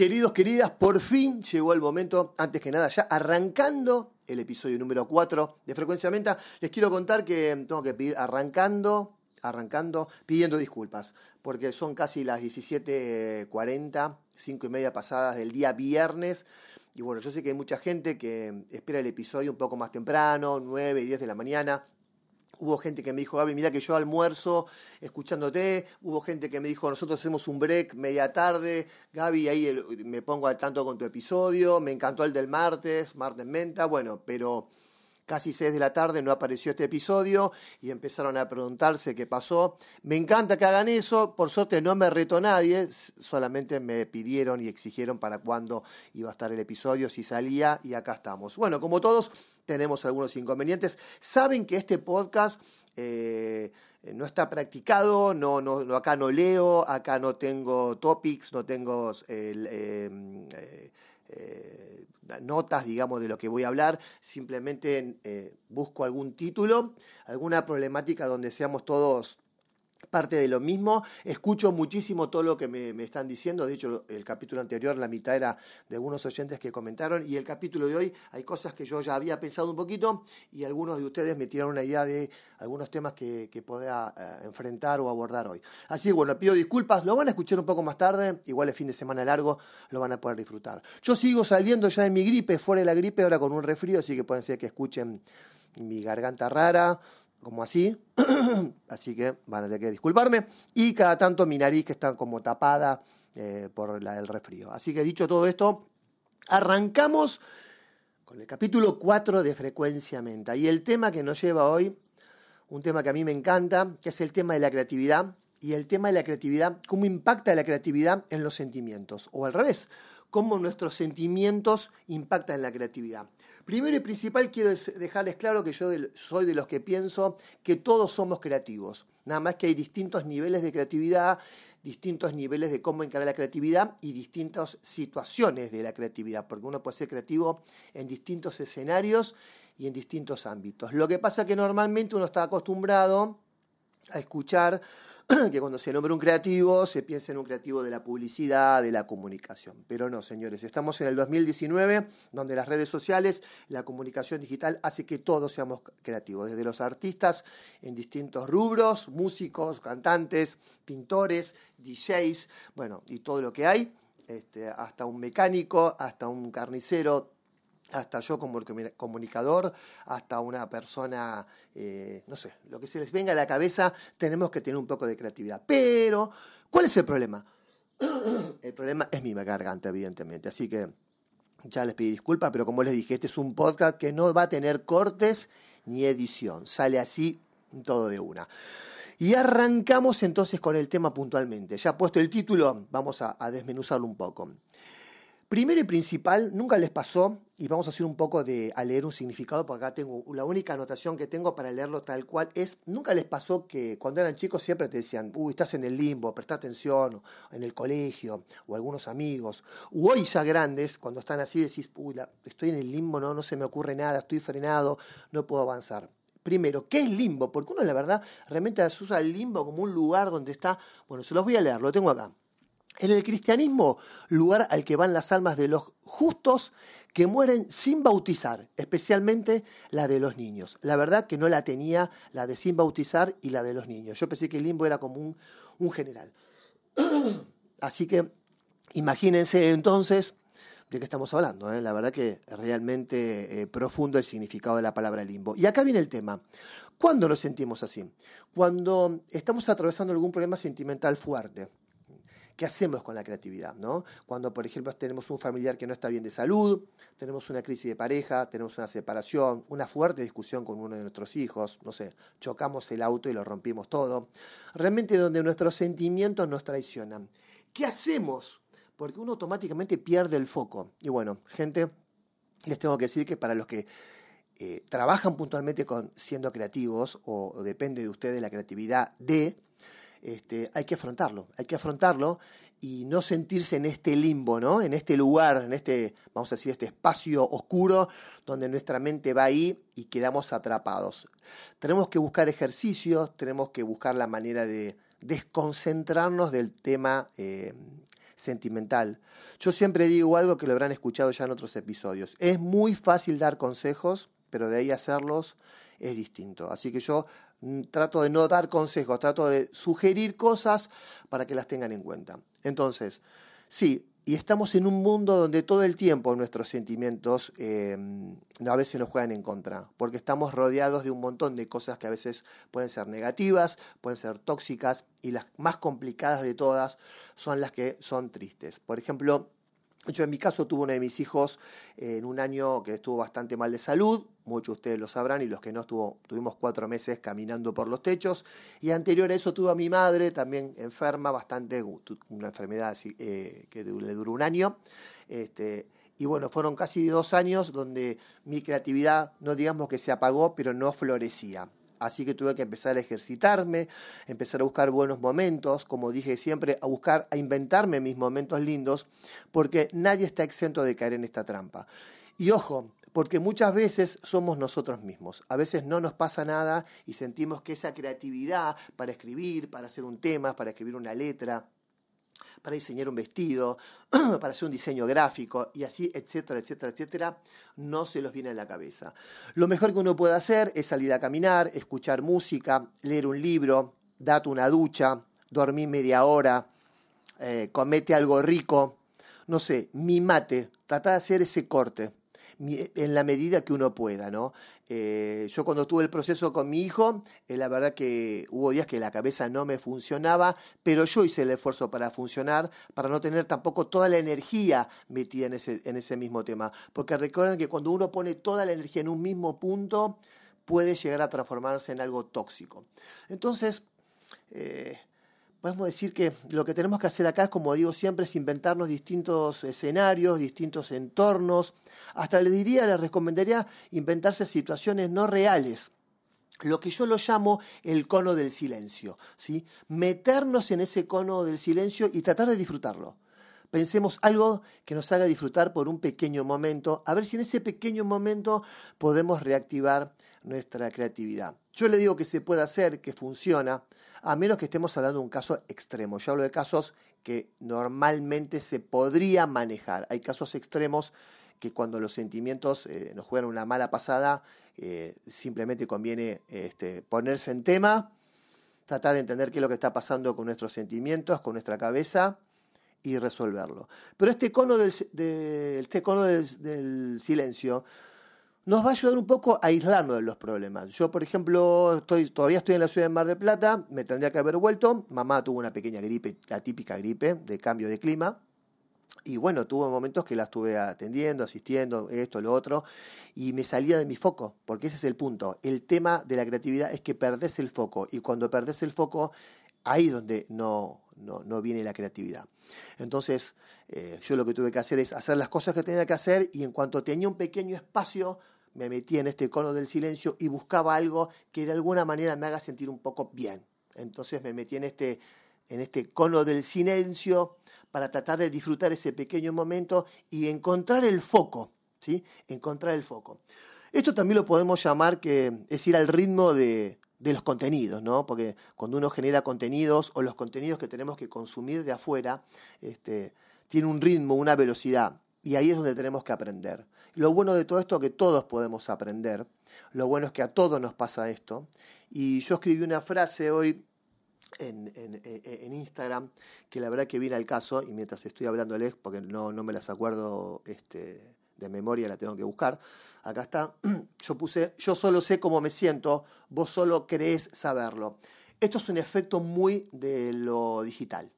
Queridos, queridas, por fin llegó el momento, antes que nada, ya arrancando el episodio número 4 de Frecuencia Menta, les quiero contar que tengo que pedir, arrancando, arrancando, pidiendo disculpas, porque son casi las 17.40, 5 y media pasadas del día viernes, y bueno, yo sé que hay mucha gente que espera el episodio un poco más temprano, 9 y 10 de la mañana, Hubo gente que me dijo, Gaby, mira que yo almuerzo escuchándote. Hubo gente que me dijo, nosotros hacemos un break media tarde. Gaby, ahí me pongo al tanto con tu episodio. Me encantó el del martes, martes menta. Bueno, pero casi 6 de la tarde no apareció este episodio y empezaron a preguntarse qué pasó. Me encanta que hagan eso, por suerte no me retó nadie, solamente me pidieron y exigieron para cuándo iba a estar el episodio, si salía y acá estamos. Bueno, como todos tenemos algunos inconvenientes. Saben que este podcast... Eh, no está practicado, no, no, acá no leo, acá no tengo topics, no tengo eh, eh, notas, digamos, de lo que voy a hablar, simplemente eh, busco algún título, alguna problemática donde seamos todos parte de lo mismo. Escucho muchísimo todo lo que me, están diciendo. De hecho, el capítulo anterior, la mitad era de algunos oyentes que comentaron. Y el capítulo de hoy hay cosas que yo ya había pensado un poquito y algunos de ustedes me tiraron una idea de algunos temas que, que podía eh, enfrentar o abordar hoy. Así que bueno, pido disculpas. Lo van a escuchar un poco más tarde. Igual el fin de semana largo lo van a poder disfrutar. Yo sigo saliendo ya de mi gripe, fuera de la gripe, ahora con un resfrío, así que pueden ser que escuchen mi garganta rara, como así, así que van a tener que disculparme, y cada tanto mi nariz que está como tapada eh, por la, el resfrío. Así que dicho todo esto, arrancamos con el capítulo 4 de Frecuencia Menta, y el tema que nos lleva hoy, un tema que a mí me encanta, que es el tema de la creatividad, y el tema de la creatividad, cómo impacta la creatividad en los sentimientos, o al revés, cómo nuestros sentimientos impactan en la creatividad. Primero y principal quiero dejarles claro que yo soy de los que pienso que todos somos creativos. Nada más que hay distintos niveles de creatividad, distintos niveles de cómo encarar la creatividad y distintas situaciones de la creatividad, porque uno puede ser creativo en distintos escenarios y en distintos ámbitos. Lo que pasa es que normalmente uno está acostumbrado a escuchar que cuando se nombra un creativo se piensa en un creativo de la publicidad, de la comunicación. Pero no, señores, estamos en el 2019, donde las redes sociales, la comunicación digital hace que todos seamos creativos, desde los artistas en distintos rubros, músicos, cantantes, pintores, DJs, bueno, y todo lo que hay, este, hasta un mecánico, hasta un carnicero, hasta yo como comunicador, hasta una persona, eh, no sé, lo que se les venga a la cabeza, tenemos que tener un poco de creatividad. Pero, ¿cuál es el problema? El problema es mi garganta, evidentemente. Así que ya les pedí disculpas, pero como les dije, este es un podcast que no va a tener cortes ni edición. Sale así todo de una. Y arrancamos entonces con el tema puntualmente. Ya puesto el título, vamos a desmenuzarlo un poco. Primero y principal, nunca les pasó, y vamos a hacer un poco de leer un significado, porque acá tengo la única anotación que tengo para leerlo tal cual es, nunca les pasó que cuando eran chicos siempre te decían, uy, estás en el limbo, presta atención, en el colegio, o algunos amigos, o hoy ya grandes, cuando están así decís, uy, estoy en el limbo, no, no se me ocurre nada, estoy frenado, no puedo avanzar. Primero, ¿qué es limbo? Porque uno, la verdad, realmente usa el limbo como un lugar donde está, bueno, se los voy a leer, lo tengo acá. En el cristianismo, lugar al que van las almas de los justos que mueren sin bautizar, especialmente la de los niños. La verdad que no la tenía la de sin bautizar y la de los niños. Yo pensé que el limbo era como un, general. Así que imagínense entonces de qué estamos hablando. ¿eh? La verdad que realmente eh, profundo el significado de la palabra limbo. Y acá viene el tema. ¿Cuándo nos sentimos así? Cuando estamos atravesando algún problema sentimental fuerte ¿Qué hacemos con la creatividad? ¿no? Cuando, por ejemplo, tenemos un familiar que no está bien de salud, tenemos una crisis de pareja, tenemos una separación, una fuerte discusión con uno de nuestros hijos, no sé, chocamos el auto y lo rompimos todo. Realmente donde nuestros sentimientos nos traicionan. ¿Qué hacemos? Porque uno automáticamente pierde el foco. Y bueno, gente, les tengo que decir que para los que eh, trabajan puntualmente con siendo creativos o, o depende de ustedes la creatividad de este, hay que afrontarlo, hay que afrontarlo y no sentirse en este limbo, ¿no? En este lugar, en este, vamos a decir, este espacio oscuro donde nuestra mente va ahí y quedamos atrapados. Tenemos que buscar ejercicios, tenemos que buscar la manera de desconcentrarnos del tema eh, sentimental. Yo siempre digo algo que lo habrán escuchado ya en otros episodios. Es muy fácil dar consejos, pero de ahí hacerlos es distinto. Así que yo trato de no dar consejos, trato de sugerir cosas para que las tengan en cuenta. Entonces, sí, y estamos en un mundo donde todo el tiempo nuestros sentimientos em, a veces nos juegan en contra, porque estamos rodeados de un montón de cosas que a veces pueden ser negativas, pueden ser tóxicas, y las más complicadas de todas son las que son tristes. Por ejemplo, yo en mi caso tuve uno de mis hijos en un año que estuvo bastante mal de salud, muchos de ustedes lo sabrán, y los que no estuvo, tuvimos cuatro meses caminando por los techos, y anterior a eso tuve a mi madre también enferma, bastante, una enfermedad eh, que le duró un año, este, y bueno, fueron casi dos años donde mi creatividad, no digamos que se apagó, pero no florecía. Así que tuve que empezar a ejercitarme, empezar a buscar buenos momentos, como dije siempre, a buscar, a inventarme mis momentos lindos, porque nadie está exento de caer en esta trampa. Y ojo, porque muchas veces somos nosotros mismos. A veces no nos pasa nada y sentimos que esa creatividad para escribir, para hacer un tema, para escribir una letra, para diseñar un vestido, para hacer un diseño gráfico y así, etcétera, etcétera, etcétera, no se los viene a la cabeza. Lo mejor que uno puede hacer es salir a caminar, escuchar música, leer un libro, date una ducha, dormir media hora, eh, comete algo rico, no sé, mimate, trata de hacer ese corte en la medida que uno pueda, ¿no? Eh, yo cuando tuve el proceso con mi hijo, eh, la verdad que hubo días que la cabeza no me funcionaba, pero yo hice el esfuerzo para funcionar, para no tener tampoco toda la energía metida en ese, en ese mismo tema. Porque recuerden que cuando uno pone toda la energía en un mismo punto, puede llegar a transformarse en algo tóxico. Entonces, eh, podemos decir que lo que tenemos que hacer acá, como digo siempre, es inventarnos distintos escenarios, distintos entornos. Hasta le diría, le recomendaría inventarse situaciones no reales. Lo que yo lo llamo el cono del silencio. ¿sí? Meternos en ese cono del silencio y tratar de disfrutarlo. Pensemos algo que nos haga disfrutar por un pequeño momento, a ver si en ese pequeño momento podemos reactivar nuestra creatividad. Yo le digo que se puede hacer, que funciona, a menos que estemos hablando de un caso extremo. Yo hablo de casos que normalmente se podría manejar. Hay casos extremos que cuando los sentimientos eh, nos juegan una mala pasada, eh, simplemente conviene este, ponerse en tema, tratar de entender qué es lo que está pasando con nuestros sentimientos, con nuestra cabeza y resolverlo. Pero este cono del, este cono del silencio nos va a ayudar un poco a aislarnos de los problemas. Yo, por ejemplo, estoy, todavía estoy en la ciudad de Mar del Plata, me tendría que haber vuelto, mamá tuvo una pequeña gripe, la típica gripe de cambio de clima, y bueno, tuvo momentos que la estuve atendiendo, asistiendo, esto, lo otro, y me salía de mi foco, porque ese es el punto. El tema de la creatividad es que perdés el foco, y cuando perdés el foco, ahí donde no, no, no viene la creatividad. Entonces, eh, yo lo que tuve que hacer es hacer las cosas que tenía que hacer y en cuanto tenía un pequeño espacio, me metí en este cono del silencio y buscaba algo que de alguna manera me haga sentir un poco bien. Entonces me metí en este, en este cono del silencio para tratar de disfrutar ese pequeño momento y encontrar el foco, ¿sí? Encontrar el foco. Esto también lo podemos llamar que es ir al ritmo de, de los contenidos, ¿no? Porque cuando uno genera contenidos o los contenidos que tenemos que consumir de afuera, este, tiene un ritmo, una velocidad. Y ahí es donde tenemos que aprender. Lo bueno de todo esto es que todos podemos aprender. Lo bueno es que a todos nos pasa esto. Y yo escribí una frase hoy en, en, Instagram que la verdad que viene al caso, y mientras estoy hablándoles, porque no, no me las acuerdo este, de memoria, la tengo que buscar, acá está, yo puse, yo solo sé cómo me siento, vos solo crees saberlo. Esto es un efecto muy de lo digital.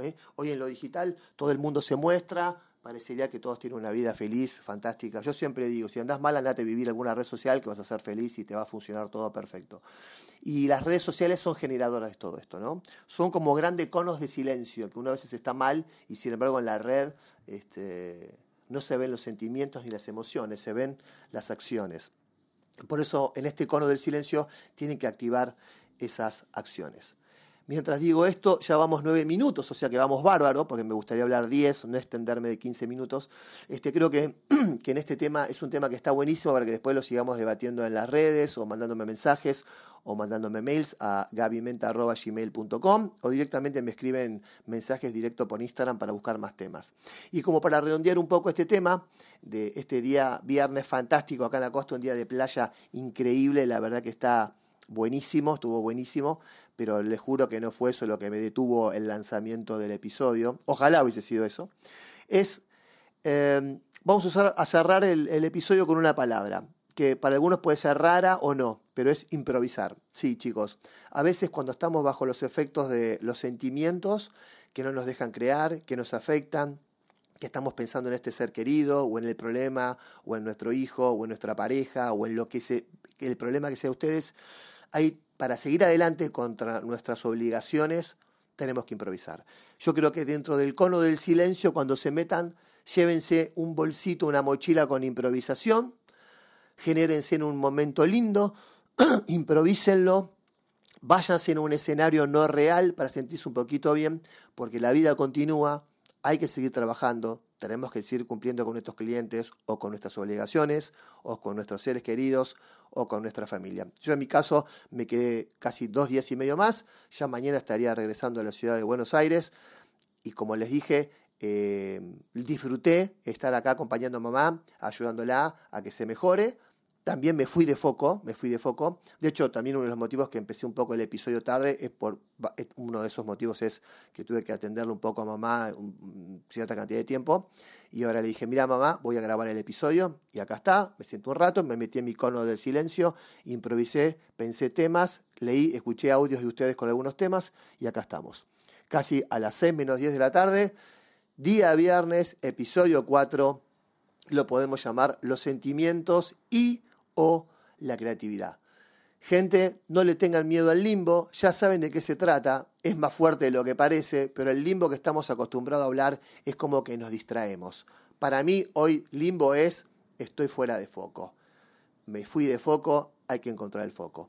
¿eh? Hoy en lo digital todo el mundo se muestra, parecería que todos tienen una vida feliz, fantástica. Yo siempre digo, si andás mal, andate a vivir alguna red social que vas a ser feliz y te va a funcionar todo perfecto. Y las redes sociales son generadoras de todo esto, ¿no? Son como grandes conos de silencio, que una vez está mal y sin embargo en la red este, no se ven los sentimientos ni las emociones, se ven las acciones. Por eso en este cono del silencio tienen que activar esas acciones. Mientras digo esto, ya vamos nueve minutos, o sea que vamos bárbaro, porque me gustaría hablar diez, no extenderme de quince minutos. Este, creo que, que en este tema es un tema que está buenísimo para que después lo sigamos debatiendo en las redes o mandándome mensajes o mandándome mails a gabimenta.gmail.com o directamente me escriben mensajes directo por Instagram para buscar más temas. Y como para redondear un poco este tema de este día viernes fantástico acá en la costa, un día de playa increíble, la verdad que está buenísimo, estuvo buenísimo, pero les juro que no fue eso lo que me detuvo el lanzamiento del episodio. Ojalá hubiese sido eso. Es, em, vamos a, cerrar el, episodio con una palabra, que para algunos puede ser rara o no, pero es improvisar. Sí, chicos, a veces cuando estamos bajo los efectos de los sentimientos que no nos dejan crear, que nos afectan, que estamos pensando en este ser querido, o en el problema, o en nuestro hijo, o en nuestra pareja, o en lo que se, el problema que sea ustedes, hay, para seguir adelante contra nuestras obligaciones, tenemos que improvisar. Yo creo que dentro del cono del silencio, cuando se metan, llévense un bolsito, una mochila con improvisación, genérense en un momento lindo, improvísenlo, váyanse en un escenario no real para sentirse un poquito bien, porque la vida continúa, hay que seguir trabajando, tenemos que seguir cumpliendo con nuestros clientes o con nuestras obligaciones o con nuestros seres queridos o con nuestra familia. Yo en mi caso me quedé casi dos días y medio más, ya mañana estaría regresando a la ciudad de Buenos Aires. Y como les dije, eh, disfruté estar acá acompañando a mamá, ayudándola a que se mejore, también me fui de foco, me fui de foco. De hecho, también uno de los motivos que empecé un poco el episodio tarde es por uno de esos motivos es que tuve que atenderle un poco a mamá cierta cantidad de tiempo y ahora le dije, "Mira, mamá, voy a grabar el episodio" y acá está. Me siento un rato, me metí en mi cono del silencio, improvisé, pensé temas, leí, escuché audios de ustedes con algunos temas y acá estamos. Casi a las 6 menos 10 de la tarde, día viernes, episodio 4, lo podemos llamar los sentimientos y o la creatividad. Gente, no le tengan miedo al limbo, ya saben de qué se trata, es más fuerte de lo que parece, pero el limbo que estamos acostumbrados a hablar es como que nos distraemos. Para mí hoy limbo es estoy fuera de foco. Me fui de foco, hay que encontrar el foco.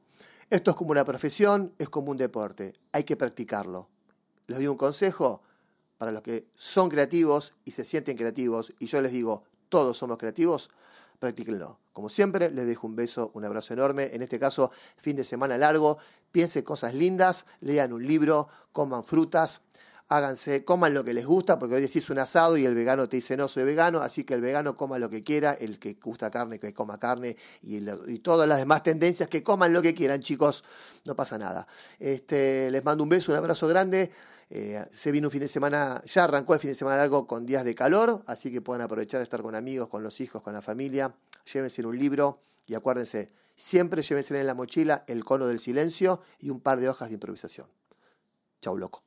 Esto es como una profesión, es como un deporte, hay que practicarlo. Les doy un consejo para los que son creativos y se sienten creativos, y yo les digo, todos somos creativos, practíquenlo. Como siempre, les dejo un beso, un abrazo enorme. En este caso, fin de semana largo. Piensen cosas lindas, lean un libro, coman frutas, háganse, coman lo que les gusta, porque hoy decís un asado y el vegano te dice no, soy vegano, así que el vegano coma lo que quiera, el que gusta carne, que coma carne, y, y todas las demás tendencias, que coman lo que quieran, chicos, no pasa nada. Este, les mando un beso, un abrazo grande. Eh, se viene un fin de semana, ya arrancó el fin de semana largo con días de calor, así que pueden aprovechar de estar con amigos, con los hijos, con la familia. Llévense un libro y acuérdense, siempre llévense en la mochila el cono del silencio y un par de hojas de improvisación. Chau, loco.